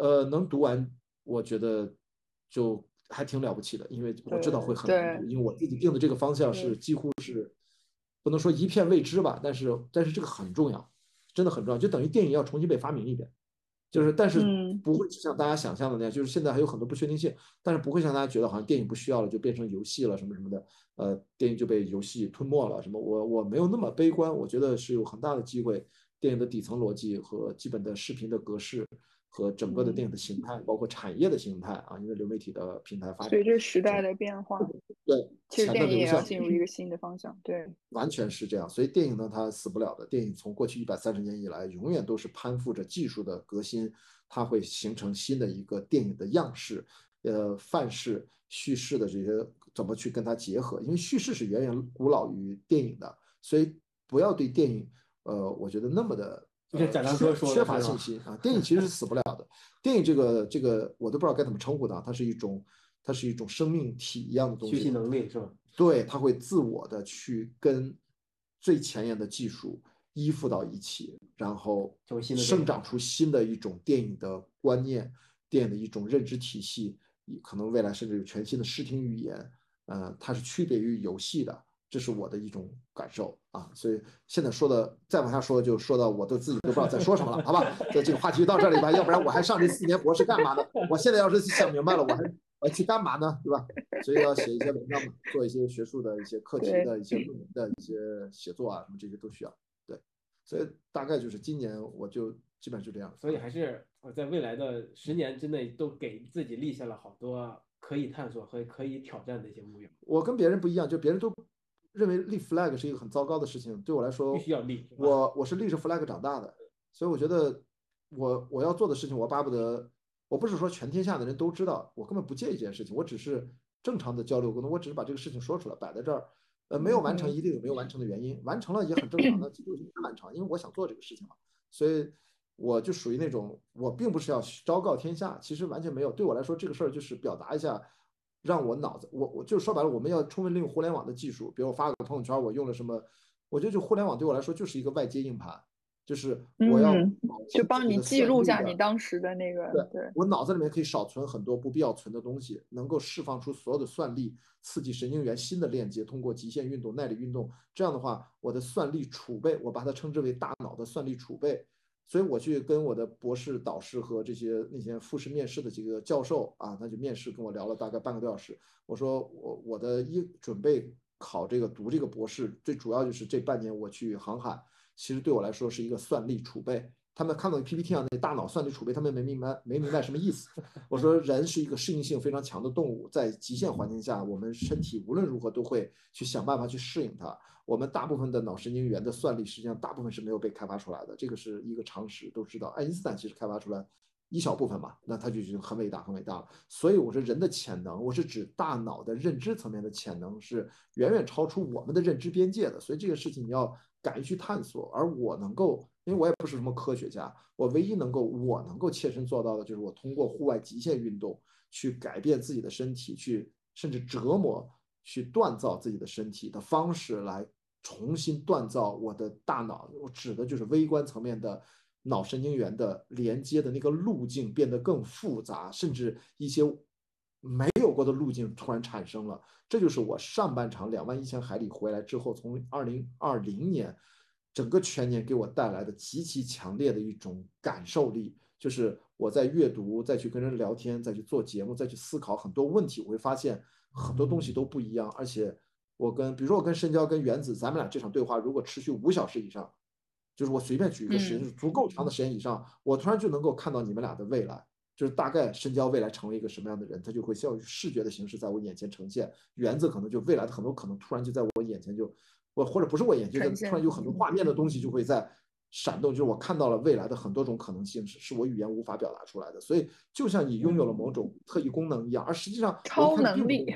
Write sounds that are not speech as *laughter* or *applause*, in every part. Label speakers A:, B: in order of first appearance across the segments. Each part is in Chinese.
A: 呃，能读完，我觉得就还挺了不起的，因为我知道会很难读，因为我自己定的这个方向是几乎是不能说一片未知吧，但是但是这个很重要，真的很重要，就等于电影要重新被发明一遍。就是，但是不会像大家想象的那样，就是现在还有很多不确定性，但是不会像大家觉得好像电影不需要了就变成游戏了什么什么的，呃，电影就被游戏吞没了什么？我我没有那么悲观，我觉得是有很大的机会，电影的底层逻辑和基本的视频的格式。和整个的电影的形态，包括产业的形态啊，因为流媒体的平台发展，
B: 随着时代的变化，
A: 对，
B: 其实电影也要进入一个新的方向，对，
A: 完全是这样。所以电影呢，它死不了的。电影从过去一百三十年以来，永远都是攀附着技术的革新，它会形成新的一个电影的样式，呃，范式、叙事的这些怎么去跟它结合？因为叙事是远远古老于电影的，所以不要对电影，呃，我觉得那么的。
C: 就贾樟柯说
A: 缺乏信心啊，电影其实是死不了的。电影这个这个我都不知道该怎么称呼它，它是一种它是一种生命体一样的东西。
C: 学习能力是吧？
A: 对，它会自我的去跟最前沿的技术依附到一起，然后生长出新的一种电影的观念，电影的一种认知体系，可能未来甚至有全新的视听语言。呃，它是区别于游戏的。这是我的一种感受啊，所以现在说的再往下说，就说到我都自己都不知道在说什么了，好吧？这这个话题就到这里吧，要不然我还上这四年博士干嘛呢？我现在要是想明白了，我还我去干嘛呢？对吧？所以要写一些文章嘛，做一些学术的一些课题的一些论文的一些写作啊，什么这些都需要。对，所以大概就是今年我就基本上就这样。
C: 所以还是我在未来的十年之内都给自己立下了好多可以探索和可以挑战的一些目标。
A: 我跟别人不一样，就别人都。认为立 flag 是一个很糟糕的事情，对我来说，
C: 必须要立。
A: 我我是立着 flag 长大的，所以我觉得我我要做的事情，我巴不得，我不是说全天下的人都知道，我根本不介意这件事情，我只是正常的交流沟通，我只是把这个事情说出来，摆在这儿。呃，没有完成一定有没有完成的原因，完成了也很正常的，就应该完成，因为我想做这个事情嘛。所以我就属于那种，我并不是要昭告天下，其实完全没有。对我来说，这个事儿就是表达一下。让我脑子，我我就说白了，我们要充分利用互联网的技术。比如我发个朋友圈，我用了什么？我觉得就互联网对我来说就是一个外接硬盘，就是我要
B: 就帮你记录下你当时的那个。
A: 对对，我脑子里面可以少存很多不必要存的东西，能够释放出所有的算力，刺激神经元新的链接，通过极限运动、耐力运动。这样的话，我的算力储备，我把它称之为大脑的算力储备。所以我去跟我的博士导师和这些那些复试面试的几个教授啊，他就面试跟我聊了大概半个多小时。我说我我的一准备考这个读这个博士，最主要就是这半年我去航海，其实对我来说是一个算力储备。他们看到 PPT 上那大脑算力储备，他们没明白没明白什么意思。*laughs* 我说人是一个适应性非常强的动物，在极限环境下，我们身体无论如何都会去想办法去适应它。我们大部分的脑神经元的算力，实际上大部分是没有被开发出来的，这个是一个常识，都知道。爱因斯坦其实开发出来一小部分嘛，那他就已经很伟大很伟大了。所以我说人的潜能，我是指大脑的认知层面的潜能是远远超出我们的认知边界的。所以这个事情你要敢于去探索，而我能够。因为我也不是什么科学家，我唯一能够我能够切身做到的，就是我通过户外极限运动去改变自己的身体，去甚至折磨、去锻造自己的身体的方式，来重新锻造我的大脑。我指的就是微观层面的脑神经元的连接的那个路径变得更复杂，甚至一些没有过的路径突然产生了。这就是我上半场两万一千海里回来之后，从二零二零年。整个全年给我带来的极其强烈的一种感受力，就是我在阅读、再去跟人聊天、再去做节目、再去思考很多问题，我会发现很多东西都不一样。而且我跟，比如说我跟深交、跟原子，咱们俩这场对话如果持续五小时以上，就是我随便举一个时间，就是足够长的时间以上，我突然就能够看到你们俩的未来，就是大概深交未来成为一个什么样的人，他就会像视觉的形式在我眼前呈现。原子可能就未来的很多可能突然就在我眼前就。我或者不是我眼睛，的突然有很多画面的东西就会在闪动，就是我看到了未来的很多种可能性，是是我语言无法表达出来的。所以就像你拥有了某种特异功能一样，而实际上
B: 超能力。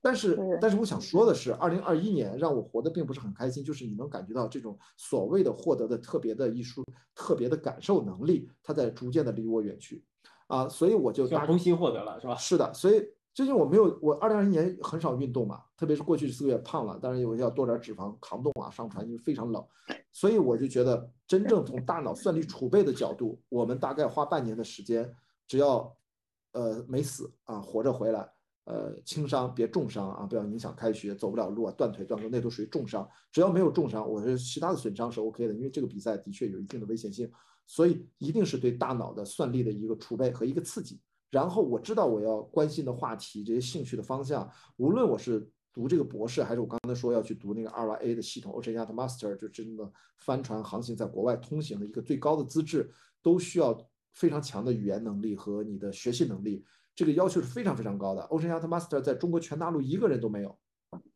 A: 但是但是我想说的是，二零二一年让我活得并不是很开心，就是你能感觉到这种所谓的获得的特别的艺术、特别的感受能力，它在逐渐的离我远去啊。所以我就
C: 重新获得了，是吧？
A: 是的，所以最近我没有，我二零二一年很少运动嘛，特别是过去四个月胖了，当然有要多点脂肪扛冻啊，上船因为非常冷，所以我就觉得真正从大脑算力储备的角度，我们大概花半年的时间，只要呃没死啊，活着回来，呃轻伤别重伤啊，不要影响开学，走不了路啊，断腿断胳那都属于重伤，只要没有重伤，我觉得其他的损伤是 OK 的，因为这个比赛的确有一定的危险性，所以一定是对大脑的算力的一个储备和一个刺激。然后我知道我要关心的话题，这些兴趣的方向，无论我是读这个博士，还是我刚才说要去读那个 RYA 的系统，Ocean Yacht Master，就真的帆船航行在国外通行的一个最高的资质，都需要非常强的语言能力和你的学习能力，这个要求是非常非常高的。Ocean Yacht Master 在中国全大陆一个人都没有，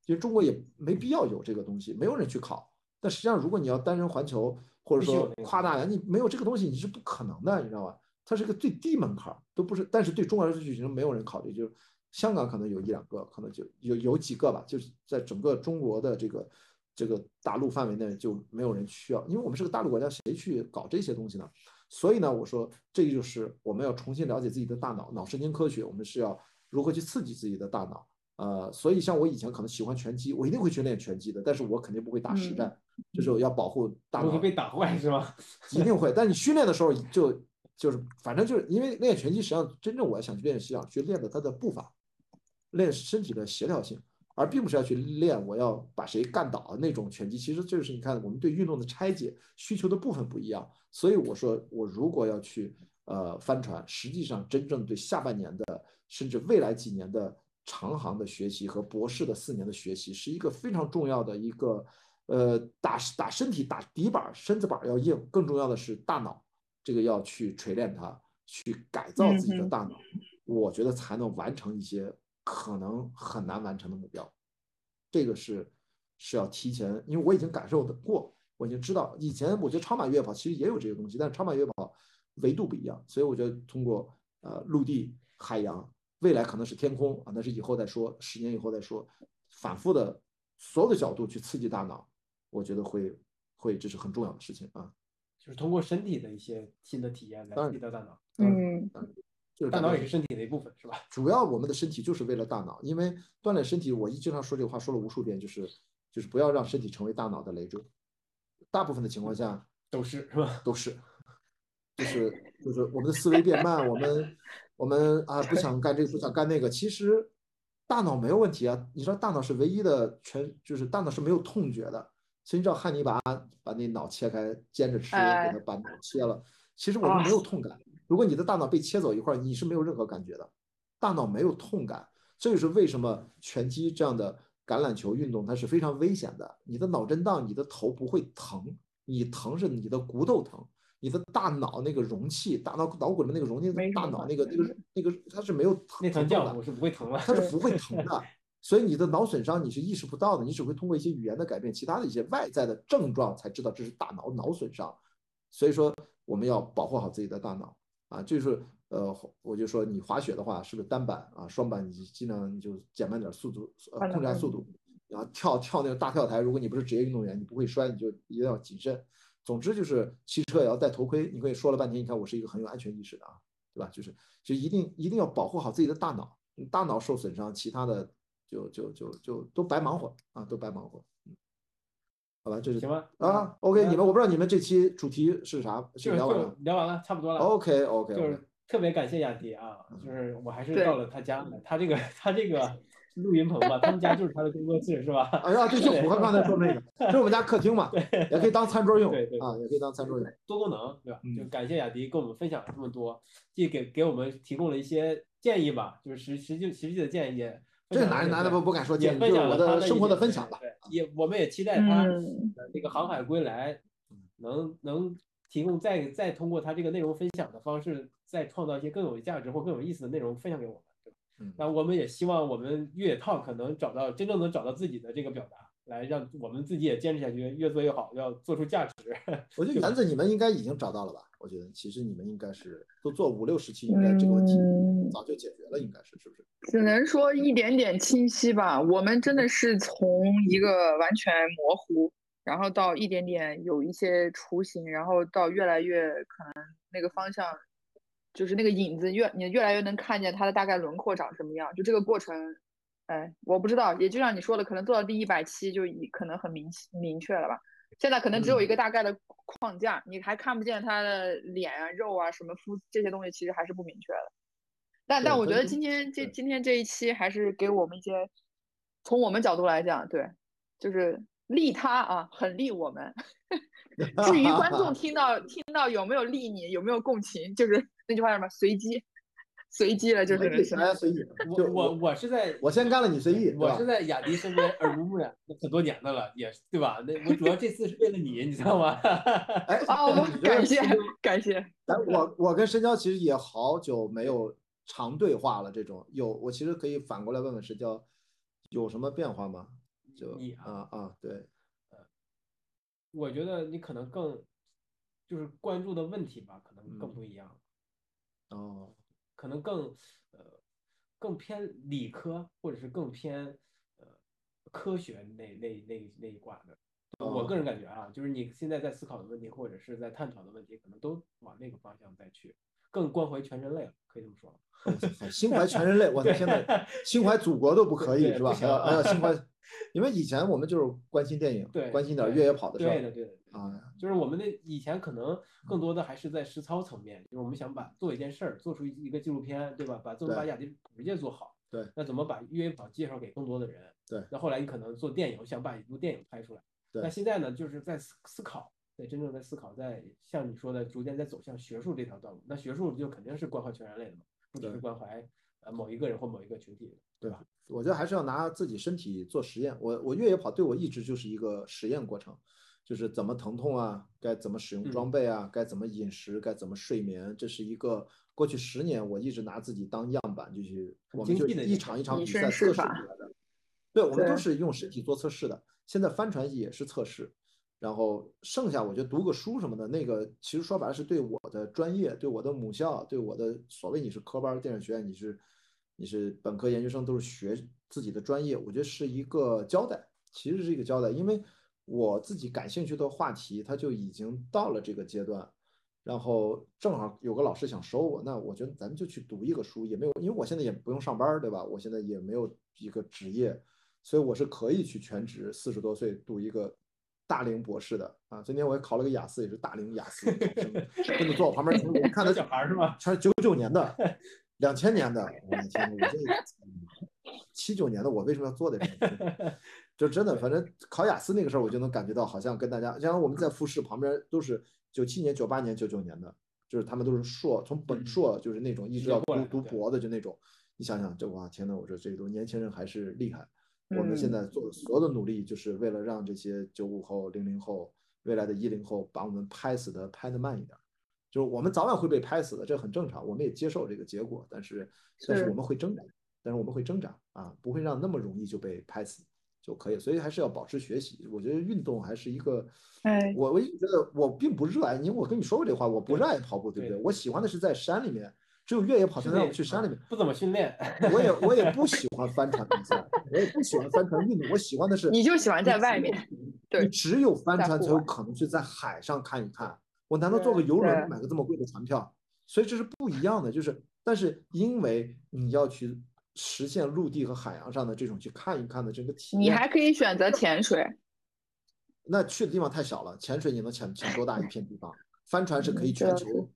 A: 其实中国也没必要有这个东西，没有人去考。但实际上，如果你要单人环球，或者说跨大洋，你没有这个东西，你是不可能的，你知道吧？它是个最低门槛，都不是。但是对中国来说，就已经没有人考虑。就是香港可能有一两个，可能就有有几个吧。就是在整个中国的这个这个大陆范围内，就没有人需要。因为我们是个大陆国家，谁去搞这些东西呢？所以呢，我说这个就是我们要重新了解自己的大脑，脑神经科学，我们是要如何去刺激自己的大脑。呃，所以像我以前可能喜欢拳击，我一定会去练拳击的，但是我肯定不会打实战，就是要保护大脑。
C: 会被打坏是吗？
A: 一定会。但你训练的时候就。就是反正就是因为练拳击，实际上真正我想去练，是想去练的他的步伐，练身体的协调性，而并不是要去练我要把谁干倒那种拳击。其实就是你看，我们对运动的拆解需求的部分不一样。所以我说，我如果要去呃帆船，实际上真正对下半年的，甚至未来几年的长航的学习和博士的四年的学习，是一个非常重要的一个呃打打身体打底板身子板要硬，更重要的是大脑。这个要去锤炼它，去改造自己的大脑，我觉得才能完成一些可能很难完成的目标。这个是是要提前，因为我已经感受的过，我已经知道。以前我觉得超马越野跑其实也有这些东西，但是超马越野跑维度不一样，所以我觉得通过呃陆地、海洋，未来可能是天空啊，那是以后再说，十年以后再说。反复的所有的角度去刺激大脑，我觉得会会这是很重要的事情啊。
C: 就是通过身体的一些新的体验来刺激到大脑，
B: 嗯，
A: 就是
C: 大脑也是身体的一部分，是吧？*laughs*
A: 主要我们的身体就是为了大脑，因为锻炼身体，我一经常说这个话，说了无数遍，就是就是不要让身体成为大脑的累赘。大部分的情况下 *laughs*
C: 都是是吧？
A: 都是，就是就是我们的思维变慢，我们我们啊不想干这个不想干那个，其实大脑没有问题啊。你知道大脑是唯一的全，就是大脑是没有痛觉的。所以你知道汉尼拔把那脑切开煎着吃，给他把脑切了。其实我们没有痛感。如果你的大脑被切走一块，你是没有任何感觉的。大脑没有痛感，这就是为什么拳击这样的橄榄球运动它是非常危险的。你的脑震荡，你的头不会疼，你疼是你的骨头疼，你的大脑那个容器，大脑脑骨的那个容器，大脑那个那个那个它是没有疼
C: 疼的，我是不会疼
A: 的，它是不会疼的。所以你的脑损伤你是意识不到的，你只会通过一些语言的改变，其他的一些外在的症状才知道这是大脑脑损伤。所以说我们要保护好自己的大脑啊，就是呃，我就说你滑雪的话，是不是单板啊、双板，你尽量你就减慢点速度，呃，控制下速度。然后跳跳那个大跳台，如果你不是职业运动员，你不会摔，你就一定要谨慎。总之就是骑车也要戴头盔。你可以说了半天，你看我是一个很有安全意识的啊，对吧？就是就一定一定要保护好自己的大脑，大脑受损伤，其他的。就就就就都白忙活啊，都白忙活。嗯，好吧，这是
C: 行吧？
A: 啊，OK，你们我不知道你们这期主题是啥，
C: 就
A: 聊完了，
C: 聊完了，差不多了。
A: OK OK，
C: 就是特别感谢雅迪啊，就是我还是到了他家，他这个他这个录音棚吧，他们家就是他的工作室是吧？
A: 哎呀，对，就我刚才说那个，这是我们家客厅嘛，*laughs*
C: 对，
A: 也可以当餐桌用，
C: 对对
A: 啊，也可以当餐桌用，
C: 多功能对吧？就感谢雅迪跟我们分享了这么多，既给给我们提供了一些建议吧，就是实实际实际的建议。
A: 这男男的不不敢说，就是我
C: 的
A: 生活的分享吧。
C: 对，也我们也期待他这个航海归来，能能提供再再通过他这个内容分享的方式，再创造一些更有价值或更有意思的内容分享给我们，对吧？
A: 嗯，
C: 那我们也希望我们越野 talk 能找到真正能找到自己的这个表达，来让我们自己也坚持下去，越做越好，要做出价值。*laughs*
A: 我觉得园子你们应该已经找到了吧？我觉得其实你们应该是都做五六十期，应该这个问题早就解决了，应该是是不是？
B: 只能说一点点清晰吧。我们真的是从一个完全模糊，然后到一点点有一些雏形，然后到越来越可能那个方向就是那个影子越你越来越能看见它的大概轮廓长什么样，就这个过程，哎，我不知道，也就像你说的，可能做到第一百期就已可能很明明确了吧。现在可能只有一个大概的框架，你还看不见他的脸啊、肉啊、什么肤这些东西，其实还是不明确的。但但我觉得今天这今天这一期还是给我们一些，从我们角度来讲，对，就是利他啊，很利我们。*laughs* 至于观众听到听到有没有利你，有没有共情，就是那句话什么随机。随机了，就是
A: 大家随意。
C: 我我我是在，
A: 我先干了，你随意。
C: 我是在雅迪身边耳濡目染很多年的了，也对吧？那我主要这次是为了你，你知道吗？*laughs*
A: 哎，
B: 哦，感谢感谢。
A: 但我我跟深交其实也好久没有长对话了，这种有我其实可以反过来问问深交，有什么变化吗？就
C: 你
A: 啊啊，对，
C: 呃，我觉得你可能更就是关注的问题吧，可能更不一样。
A: 哦。
C: 可能更呃更偏理科，或者是更偏呃科学那那那那一挂的。我个人感觉啊，就是你现在在思考的问题，或者是在探讨的问题，可能都往那个方向再去，更关怀全人类了，可以这么说。
A: 心怀全人类，我 *laughs* 的天呐，心怀祖国都不可以是吧？还要还要心怀，因为以前我们就是关心电影，
C: 对，
A: 关心点越野跑的事
C: 儿。对的，对的。
A: 啊，
C: 就是我们的以前可能更多的还是在实操层面，就是我们想把做一件事儿，做出一个纪录片，对吧？把怎么把雅迪普世界做好，
A: 对，
C: 那怎么把越野跑介绍给更多的人，
A: 对。
C: 那后来你可能做电影，想把一部电影拍出来，
A: 对。
C: 那现在呢，就是在思思考，在真正在思考，在像你说的，逐渐在走向学术这条道路。那学术就肯定是关怀全人类的嘛，不只是关怀呃某一个人或某一个群体，
A: 对吧？我觉得还是要拿自己身体做实验。我我越野跑对我一直就是一个实验过程。就是怎么疼痛啊，该怎么使用装备啊，该怎么饮食，该怎么睡眠，这是一个过去十年我一直拿自己当样板，就去我们就一场一场比赛测试出来的。对，我们都是用身体做测试的。现在帆船也是测试，然后剩下我觉得读个书什么的，那个其实说白了是对我的专业，对我的母校，对我的所谓你是科班电影学院，你是你是本科研究生都是学自己的专业，我觉得是一个交代，其实是一个交代，因为。我自己感兴趣的话题，它就已经到了这个阶段，然后正好有个老师想收我，那我觉得咱们就去读一个书，也没有，因为我现在也不用上班，对吧？我现在也没有一个职业，所以我是可以去全职，四十多岁读一个大龄博士的啊。今天我也考了个雅思，也是大龄雅思真的，*laughs* 坐我旁边听，*laughs* 看他
C: 小孩是吗？
A: 全是九九年的，*laughs* 两千年的，我的天，我这七九年的，我为什么要做这个？就真的，反正考雅思那个时候，我就能感觉到，好像跟大家，像我们在复试旁边都是九七年、九八年、九九年的，就是他们都是硕，从本硕就是那种一直要读读博的，就那种。你想想，这哇天呐，我说这都年轻人还是厉害。我们现在做的所有的努力，就是为了让这些九五后、零零后、未来的一零后，把我们拍死的拍得慢一点。就是我们早晚会被拍死的，这很正常，我们也接受这个结果。但是，但是我们会挣扎，但是我们会挣扎啊，不会让那么容易就被拍死。就可以，所以还是要保持学习。我觉得运动还是一个，
B: 哎，
A: 我我一直觉得我并不热爱，因为我跟你说过这话，我不热爱跑步，对不对？我喜欢的是在山里面，只有越野跑才能让我们去山里面。
C: 不怎么训练，*laughs*
A: 我也我也不喜欢帆船比赛，我也不喜欢帆船运动，我喜欢的是
B: 你就喜欢在外面，对，
A: 你只有帆船才有可能去在海上看一看。我难道坐个游轮买个这么贵的船票？所以这是不一样的，就是但是因为你要去。实现陆地和海洋上的这种去看一看的这个体验，
B: 你还可以选择潜水。
A: 那去的地方太小了，潜水你能潜潜多大一片地方？帆船是可以全球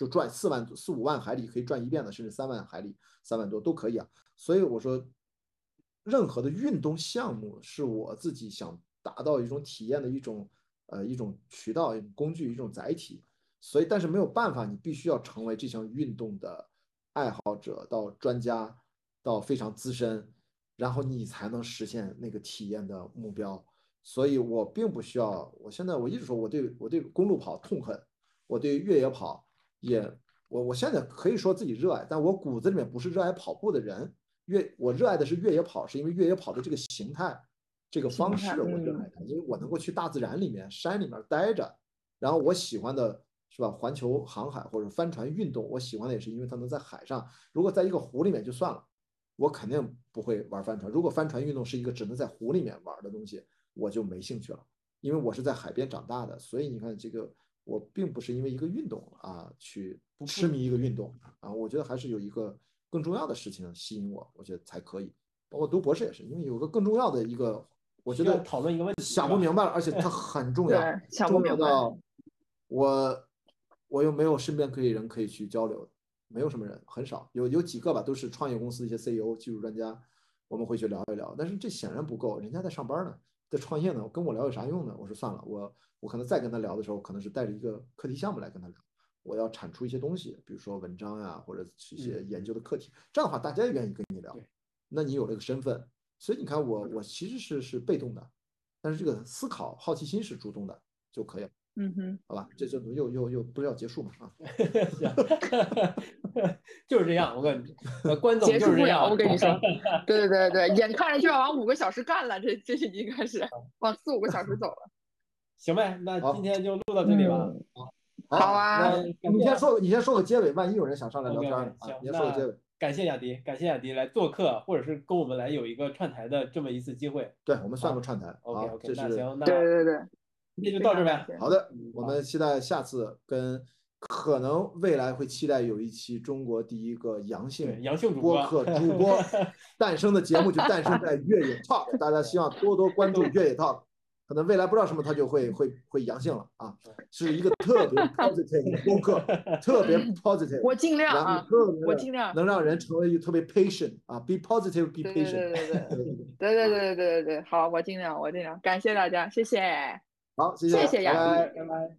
A: 就转四万四五万海里可以转一遍的，甚至三万海里三万多都可以啊。所以我说，任何的运动项目是我自己想达到一种体验的一种呃一种渠道、一种工具、一种载体。所以，但是没有办法，你必须要成为这项运动的爱好者到专家。到非常资深，然后你才能实现那个体验的目标。所以我并不需要。我现在我一直说，我对我对公路跑痛恨，我对越野跑也我我现在可以说自己热爱，但我骨子里面不是热爱跑步的人。越我热爱的是越野跑，是因为越野跑的这个形态、这个方式我热爱它，因为我能够去大自然里面、山里面待着。然后我喜欢的是吧，环球航海或者帆船运动，我喜欢的也是因为它能在海上。如果在一个湖里面就算了。我肯定不会玩帆船。如果帆船运动是一个只能在湖里面玩的东西，我就没兴趣了。因为我是在海边长大的，所以你看这个我并不是因为一个运动啊去痴迷一个运动啊，我觉得还是有一个更重要的事情吸引我，我觉得才可以。包括读博士也是，因为有个更重要的一个，我觉得
C: 讨论一个问题
A: 想不明白了，而且 *laughs* 它很重要，
B: 想不
A: 重要
B: 明白
A: 到我我又没有身边可以人可以去交流，没有什么人，很少，有有几个吧，都是创业公司的一些 CEO、技术专家，我们会去聊一聊，但是这显然不够，人家在上班呢，在创业呢，跟我聊有啥用呢？我说算了，我我可能再跟他聊的时候，可能是带着一个课题项目来跟他聊，我要产出一些东西，比如说文章呀，或者是一些
C: 嗯
A: 研究的课题，这样的话大家也愿意跟你聊，那你有这个身份，所以你看我我其实是是被动的，但是这个思考好奇心是主动的就可以了，
B: 嗯哼，
A: 好吧？这这又又又不是要结束嘛啊？*laughs*
C: 行 *laughs* 就是这样，我跟你，呃关总
B: 结束不了，
C: 就是这样。
B: 我跟你说，对 *laughs* 对对对，眼看着就要往五个小时干了，这这已经开始往四五个小时走了。
C: 行呗，那今天就录到这里吧。
B: 好好啊
A: 你先说，你先说个结尾，万一有人想上来聊天
C: OK，
A: 儿啊
C: 行，
A: 你先说个结尾。
C: 感谢雅迪，感谢雅迪来做客，或者是跟我们来有一个串台的这么一次机会。
A: 对，我们算个串台。
C: OK OK，那行，那
B: 对对对，
C: 今天就到这呗。
A: 好的
C: 嗯，
A: 我们期待下次跟可能未来会期待有一期中国第一个阳，性
C: 阳性主
A: 播客 *laughs* 主播诞生的节目，就诞生在越野 Talk，大家希望多多关注越野 Talk。可能未来不知道什么，他就会会会阳性了啊，是一个特别 positive 的播客，特别 *laughs* positive，
B: 我尽量啊，
A: 特别的
B: 我尽量。
A: 能让人成为一个特别 patient 啊，be positive，be patient。
B: 对对对
A: 对对对
B: 对对对对对对对，好，我尽量，我尽量，感谢大家，谢谢。
A: 好，谢
B: 谢谢谢
A: 拜拜
C: 拜拜。